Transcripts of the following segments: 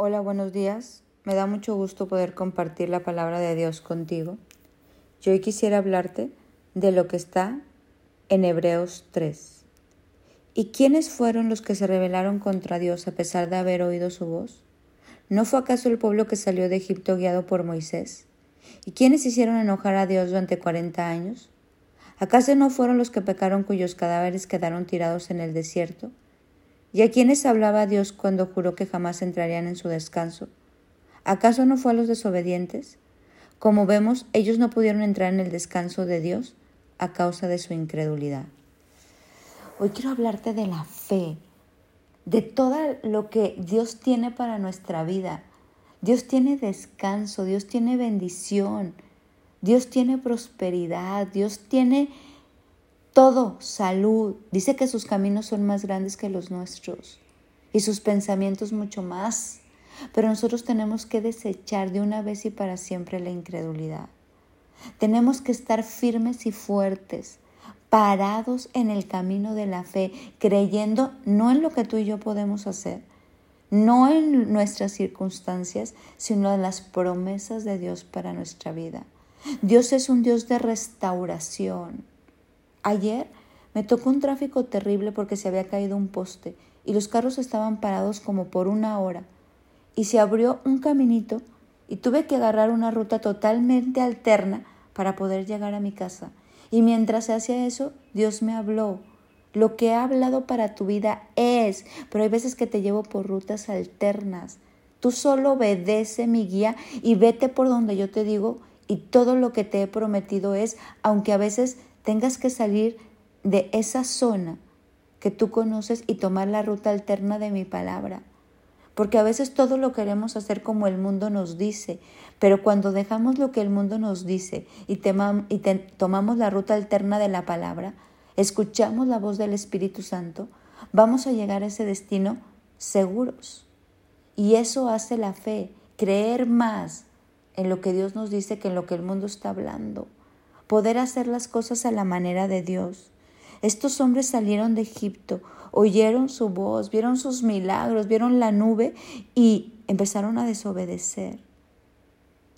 Hola, buenos días. Me da mucho gusto poder compartir la palabra de Dios contigo. Yo hoy quisiera hablarte de lo que está en Hebreos 3. ¿Y quiénes fueron los que se rebelaron contra Dios a pesar de haber oído su voz? ¿No fue acaso el pueblo que salió de Egipto guiado por Moisés? ¿Y quiénes hicieron enojar a Dios durante cuarenta años? ¿Acaso no fueron los que pecaron cuyos cadáveres quedaron tirados en el desierto? ¿Y a quiénes hablaba Dios cuando juró que jamás entrarían en su descanso? ¿Acaso no fue a los desobedientes? Como vemos, ellos no pudieron entrar en el descanso de Dios a causa de su incredulidad. Hoy quiero hablarte de la fe, de todo lo que Dios tiene para nuestra vida. Dios tiene descanso, Dios tiene bendición, Dios tiene prosperidad, Dios tiene todo, salud. Dice que sus caminos son más grandes que los nuestros y sus pensamientos mucho más. Pero nosotros tenemos que desechar de una vez y para siempre la incredulidad. Tenemos que estar firmes y fuertes, parados en el camino de la fe, creyendo no en lo que tú y yo podemos hacer, no en nuestras circunstancias, sino en las promesas de Dios para nuestra vida. Dios es un Dios de restauración. Ayer me tocó un tráfico terrible porque se había caído un poste y los carros estaban parados como por una hora y se abrió un caminito y tuve que agarrar una ruta totalmente alterna para poder llegar a mi casa. Y mientras se hacía eso, Dios me habló. Lo que he hablado para tu vida es, pero hay veces que te llevo por rutas alternas. Tú solo obedece mi guía y vete por donde yo te digo y todo lo que te he prometido es, aunque a veces tengas que salir de esa zona que tú conoces y tomar la ruta alterna de mi palabra. Porque a veces todo lo queremos hacer como el mundo nos dice, pero cuando dejamos lo que el mundo nos dice y, tomamos la ruta alterna de la palabra, escuchamos la voz del Espíritu Santo, vamos a llegar a ese destino seguros. Y eso hace la fe, creer más en lo que Dios nos dice que en lo que el mundo está hablando poder hacer las cosas a la manera de Dios. Estos hombres salieron de Egipto, oyeron su voz, vieron sus milagros, vieron la nube y empezaron a desobedecer.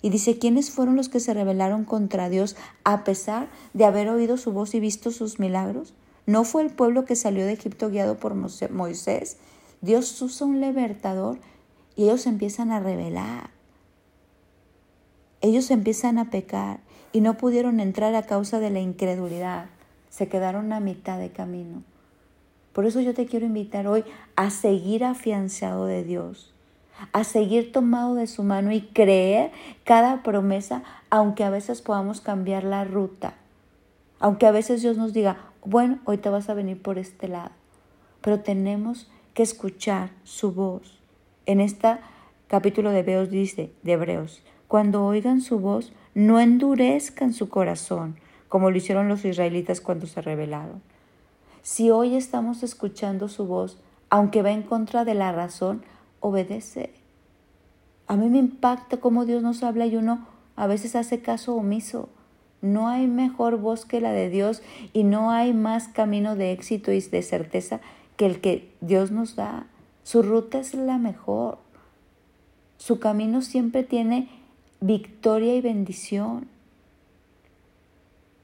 Y dice, ¿quiénes fueron los que se rebelaron contra Dios a pesar de haber oído su voz y visto sus milagros? ¿No fue el pueblo que salió de Egipto guiado por Moisés? Dios usa un libertador y ellos empiezan a rebelar. Ellos empiezan a pecar y no pudieron entrar a causa de la incredulidad. Se quedaron a mitad de camino. Por eso yo te quiero invitar hoy a seguir afianzado de Dios, a seguir tomado de su mano y creer cada promesa, aunque a veces podamos cambiar la ruta, aunque a veces Dios nos diga, bueno, hoy te vas a venir por este lado, pero tenemos que escuchar su voz. En este capítulo de Hebreos dice, de Hebreos, cuando oigan su voz, no endurezcan su corazón, como lo hicieron los israelitas cuando se rebelaron. Si hoy estamos escuchando su voz, aunque va en contra de la razón, obedece. A mí me impacta cómo Dios nos habla y uno a veces hace caso omiso. No hay mejor voz que la de Dios y no hay más camino de éxito y de certeza que el que Dios nos da. Su ruta es la mejor. Su camino siempre tiene victoria y bendición.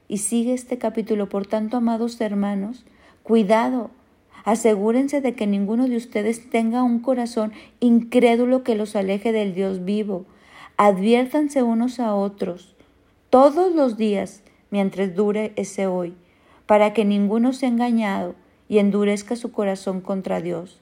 Y sigue este capítulo. Por tanto, amados hermanos, cuidado. Asegúrense de que ninguno de ustedes tenga un corazón incrédulo que los aleje del Dios vivo. Adviértanse unos a otros todos los días mientras dure ese hoy, para que ninguno sea engañado y endurezca su corazón contra Dios.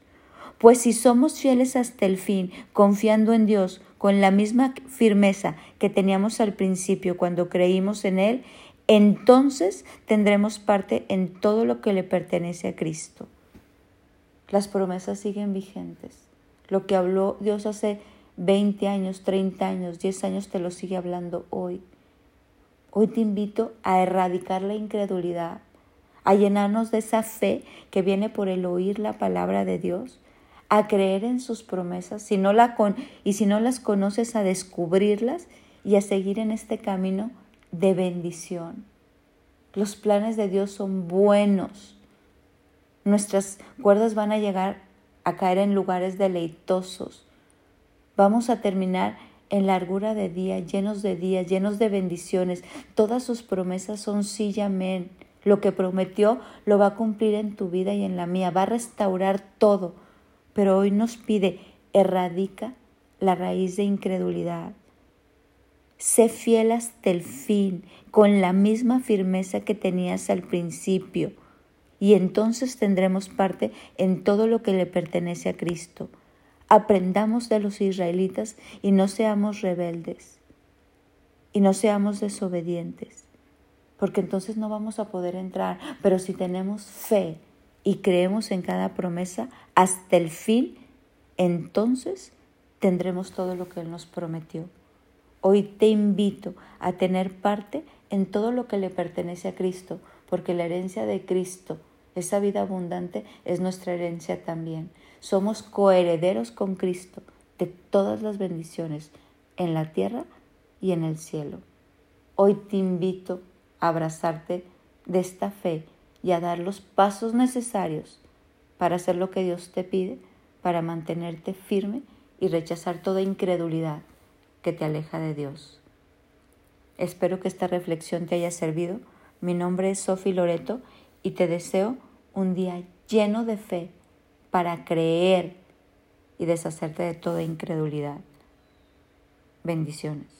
Pues si somos fieles hasta el fin, confiando en Dios, con la misma firmeza que teníamos al principio cuando creímos en Él, entonces tendremos parte en todo lo que le pertenece a Cristo. Las promesas siguen vigentes. Lo que habló Dios hace 20 años, 30 años, 10 años, te lo sigue hablando hoy. Hoy te invito a erradicar la incredulidad, a llenarnos de esa fe que viene por el oír la palabra de Dios a creer en sus promesas, si no la con, y si no las conoces, a descubrirlas y a seguir en este camino de bendición. Los planes de Dios son buenos. Nuestras cuerdas van a llegar a caer en lugares deleitosos. Vamos a terminar en largura de día, llenos de días, llenos de bendiciones. Todas sus promesas son sí y amén. Lo que prometió lo va a cumplir en tu vida y en la mía. Va a restaurar todo. Pero hoy nos pide, erradica la raíz de incredulidad. Sé fiel hasta el fin, con la misma firmeza que tenías al principio, y entonces tendremos parte en todo lo que le pertenece a Cristo. Aprendamos de los israelitas y no seamos rebeldes, y no seamos desobedientes, porque entonces no vamos a poder entrar, pero si tenemos fe y creemos en cada promesa hasta el fin, entonces tendremos todo lo que Él nos prometió. Hoy te invito a tener parte en todo lo que le pertenece a Cristo, porque la herencia de Cristo, esa vida abundante, es nuestra herencia también. Somos coherederos con Cristo de todas las bendiciones en la tierra y en el cielo. Hoy te invito a abrazarte de esta fe y a dar los pasos necesarios para hacer lo que Dios te pide, para mantenerte firme y rechazar toda incredulidad que te aleja de Dios. Espero que esta reflexión te haya servido. Mi nombre es Sofi Loreto y te deseo un día lleno de fe para creer y deshacerte de toda incredulidad. Bendiciones.